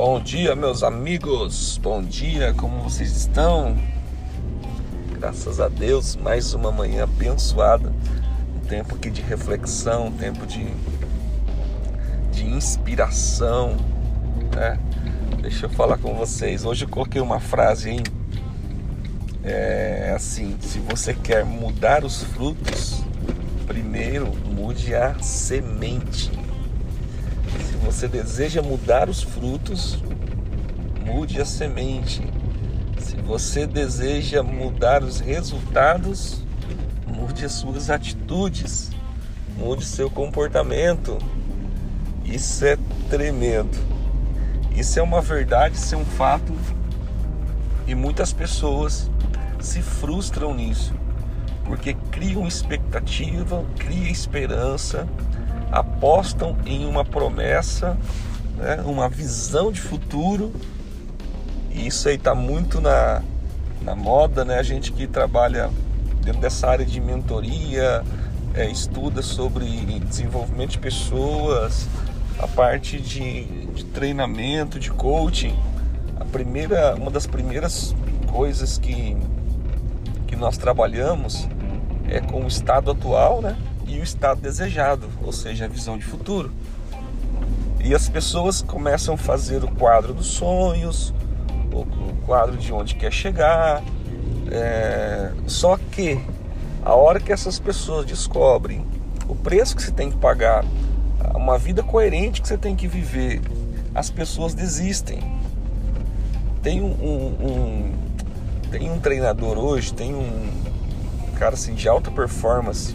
Bom dia, meus amigos. Bom dia, como vocês estão? Graças a Deus, mais uma manhã abençoada. Um tempo aqui de reflexão, um tempo de, de inspiração. Né? Deixa eu falar com vocês. Hoje eu coloquei uma frase hein? É assim: se você quer mudar os frutos, primeiro mude a semente você deseja mudar os frutos, mude a semente. Se você deseja mudar os resultados, mude as suas atitudes, mude seu comportamento. Isso é tremendo. Isso é uma verdade, isso é um fato. E muitas pessoas se frustram nisso, porque criam expectativa, criam esperança, apostam em uma promessa, né, uma visão de futuro. E isso aí está muito na, na moda, né? A gente que trabalha dentro dessa área de mentoria, é, estuda sobre desenvolvimento de pessoas, a parte de, de treinamento, de coaching. A primeira, uma das primeiras coisas que, que nós trabalhamos é com o estado atual, né? E o estado desejado, ou seja, a visão de futuro. E as pessoas começam a fazer o quadro dos sonhos, o quadro de onde quer chegar. É... Só que a hora que essas pessoas descobrem o preço que você tem que pagar, uma vida coerente que você tem que viver, as pessoas desistem. Tem um, um, um tem um treinador hoje, tem um cara assim de alta performance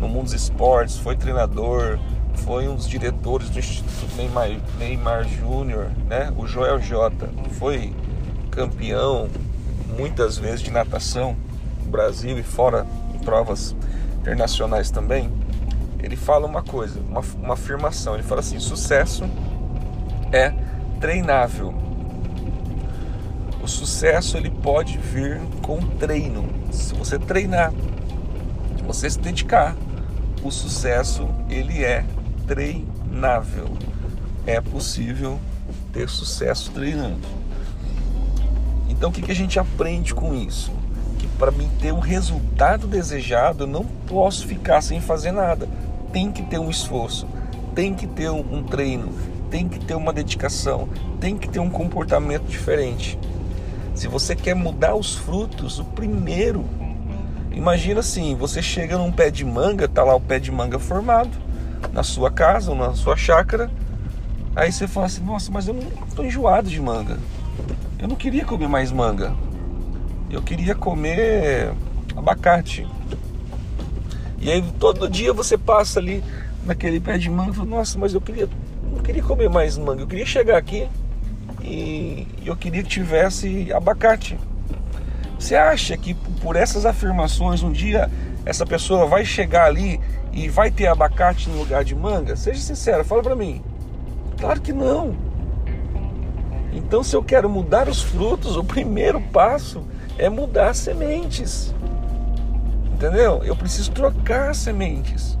no mundo dos esportes, foi treinador, foi um dos diretores do Instituto Neymar, Neymar Júnior, né? O Joel J. Foi campeão muitas vezes de natação no Brasil e fora em provas internacionais também. Ele fala uma coisa, uma, uma afirmação. Ele fala assim: sucesso é treinável. O sucesso ele pode vir com treino. Se você treinar, se você se dedicar, o sucesso ele é treinável. É possível ter sucesso treinando. Então o que, que a gente aprende com isso? Que para mim ter o resultado desejado, eu não posso ficar sem fazer nada. Tem que ter um esforço, tem que ter um treino, tem que ter uma dedicação, tem que ter um comportamento diferente. Se você quer mudar os frutos, o primeiro Imagina assim, você chega num pé de manga, tá lá o pé de manga formado na sua casa ou na sua chácara. Aí você fala assim: "Nossa, mas eu não tô enjoado de manga. Eu não queria comer mais manga. Eu queria comer abacate". E aí todo dia você passa ali naquele pé de manga fala: "Nossa, mas eu queria não queria comer mais manga. Eu queria chegar aqui e eu queria que tivesse abacate". Você acha que por essas afirmações um dia essa pessoa vai chegar ali e vai ter abacate no lugar de manga? Seja sincero, fala para mim. Claro que não. Então, se eu quero mudar os frutos, o primeiro passo é mudar as sementes. Entendeu? Eu preciso trocar as sementes.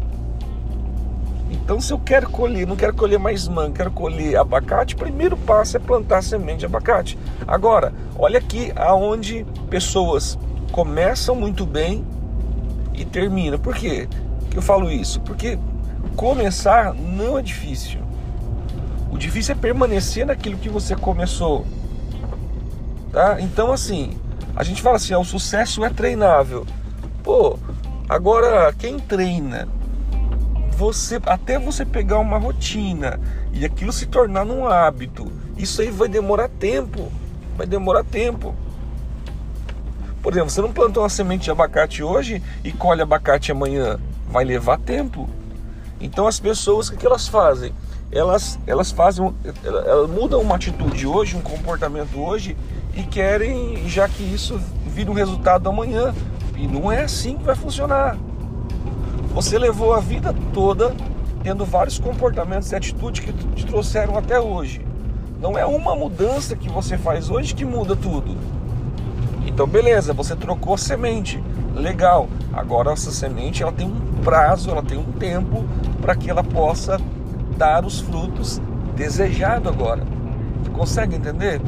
Então, se eu quero colher, não quero colher mais manga, quero colher abacate, primeiro passo é plantar semente de abacate. Agora, olha aqui aonde pessoas começam muito bem e terminam. Por quê que eu falo isso? Porque começar não é difícil. O difícil é permanecer naquilo que você começou. Tá? Então, assim, a gente fala assim: ó, o sucesso é treinável. Pô, agora quem treina você até você pegar uma rotina e aquilo se tornar um hábito, isso aí vai demorar tempo. Vai demorar tempo. Por exemplo, você não plantou uma semente de abacate hoje e colhe abacate amanhã. Vai levar tempo. Então as pessoas, o que elas fazem? Elas, elas fazem, elas mudam uma atitude hoje, um comportamento hoje e querem já que isso vira um resultado amanhã. E não é assim que vai funcionar. Você levou a vida toda tendo vários comportamentos e atitudes que te trouxeram até hoje. Não é uma mudança que você faz hoje que muda tudo. Então, beleza, você trocou semente, legal. Agora essa semente ela tem um prazo, ela tem um tempo para que ela possa dar os frutos desejados agora. Consegue entender?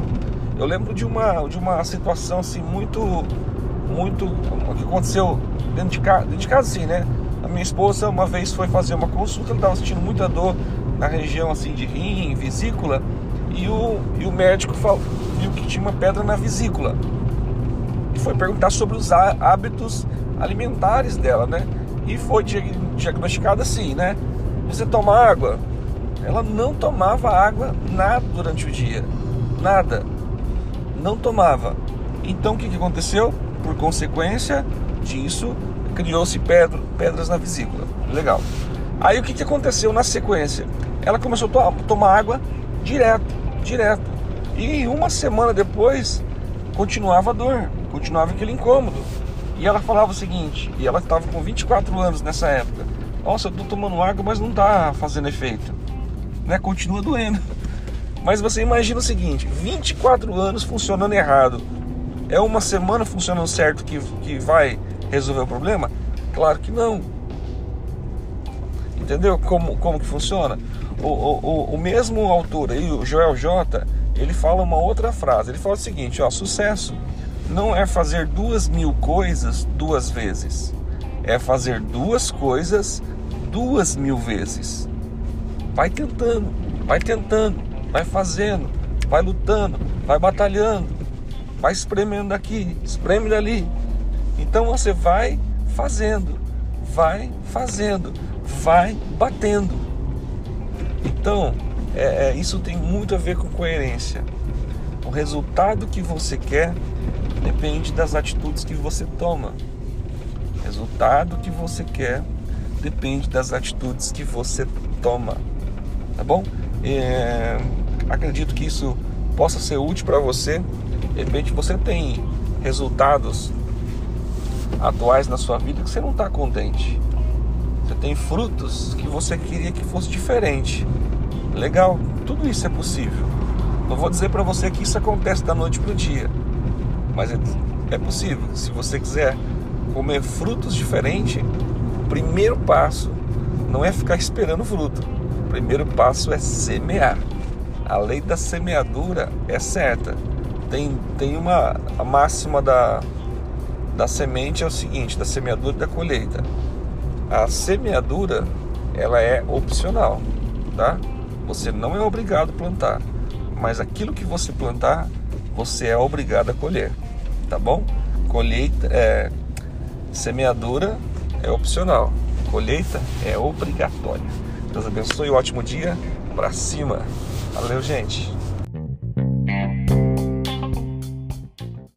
Eu lembro de uma, de uma situação assim muito, muito o que aconteceu dentro de casa, dentro de casa assim, né? Minha esposa uma vez foi fazer uma consulta, ela estava sentindo muita dor na região assim de rim, vesícula, e o, e o médico falou, viu que tinha uma pedra na vesícula. E foi perguntar sobre os hábitos alimentares dela, né? E foi diagnosticado assim, né? Você toma água? Ela não tomava água nada durante o dia. Nada. Não tomava. Então o que, que aconteceu? Por consequência disso, criou-se pedra, pedras na vesícula. Legal. Aí o que, que aconteceu na sequência? Ela começou a tomar água direto, direto. E uma semana depois continuava a dor, continuava aquele incômodo. E ela falava o seguinte, e ela estava com 24 anos nessa época. Nossa, eu tô tomando água, mas não tá fazendo efeito. Né? Continua doendo. Mas você imagina o seguinte, 24 anos funcionando errado. É uma semana funcionando certo que, que vai resolver o problema? Claro que não. Entendeu como, como que funciona? O, o, o mesmo autor aí, o Joel J, ele fala uma outra frase. Ele fala o seguinte: ó, sucesso não é fazer duas mil coisas duas vezes, é fazer duas coisas duas mil vezes. Vai tentando, vai tentando, vai fazendo, vai lutando, vai batalhando, vai espremendo daqui, espreme dali. Então você vai fazendo, vai fazendo, vai batendo. Então, é, é, isso tem muito a ver com coerência. O resultado que você quer depende das atitudes que você toma. O resultado que você quer depende das atitudes que você toma. Tá bom? É, acredito que isso possa ser útil para você. De repente você tem resultados atuais na sua vida que você não está contente. Você tem frutos que você queria que fosse diferente. Legal, tudo isso é possível. Não vou dizer para você que isso acontece da noite para o dia, mas é, é possível. Se você quiser comer frutos diferentes, o primeiro passo não é ficar esperando fruto. O primeiro passo é semear. A lei da semeadura é certa. Tem, tem uma máxima da, da semente é o seguinte, da semeadura e da colheita a semeadura ela é opcional, tá? Você não é obrigado a plantar, mas aquilo que você plantar, você é obrigado a colher, tá bom? Colheita é semeadura é opcional, colheita é obrigatória. Deus abençoe, um ótimo dia, para cima. Valeu, gente.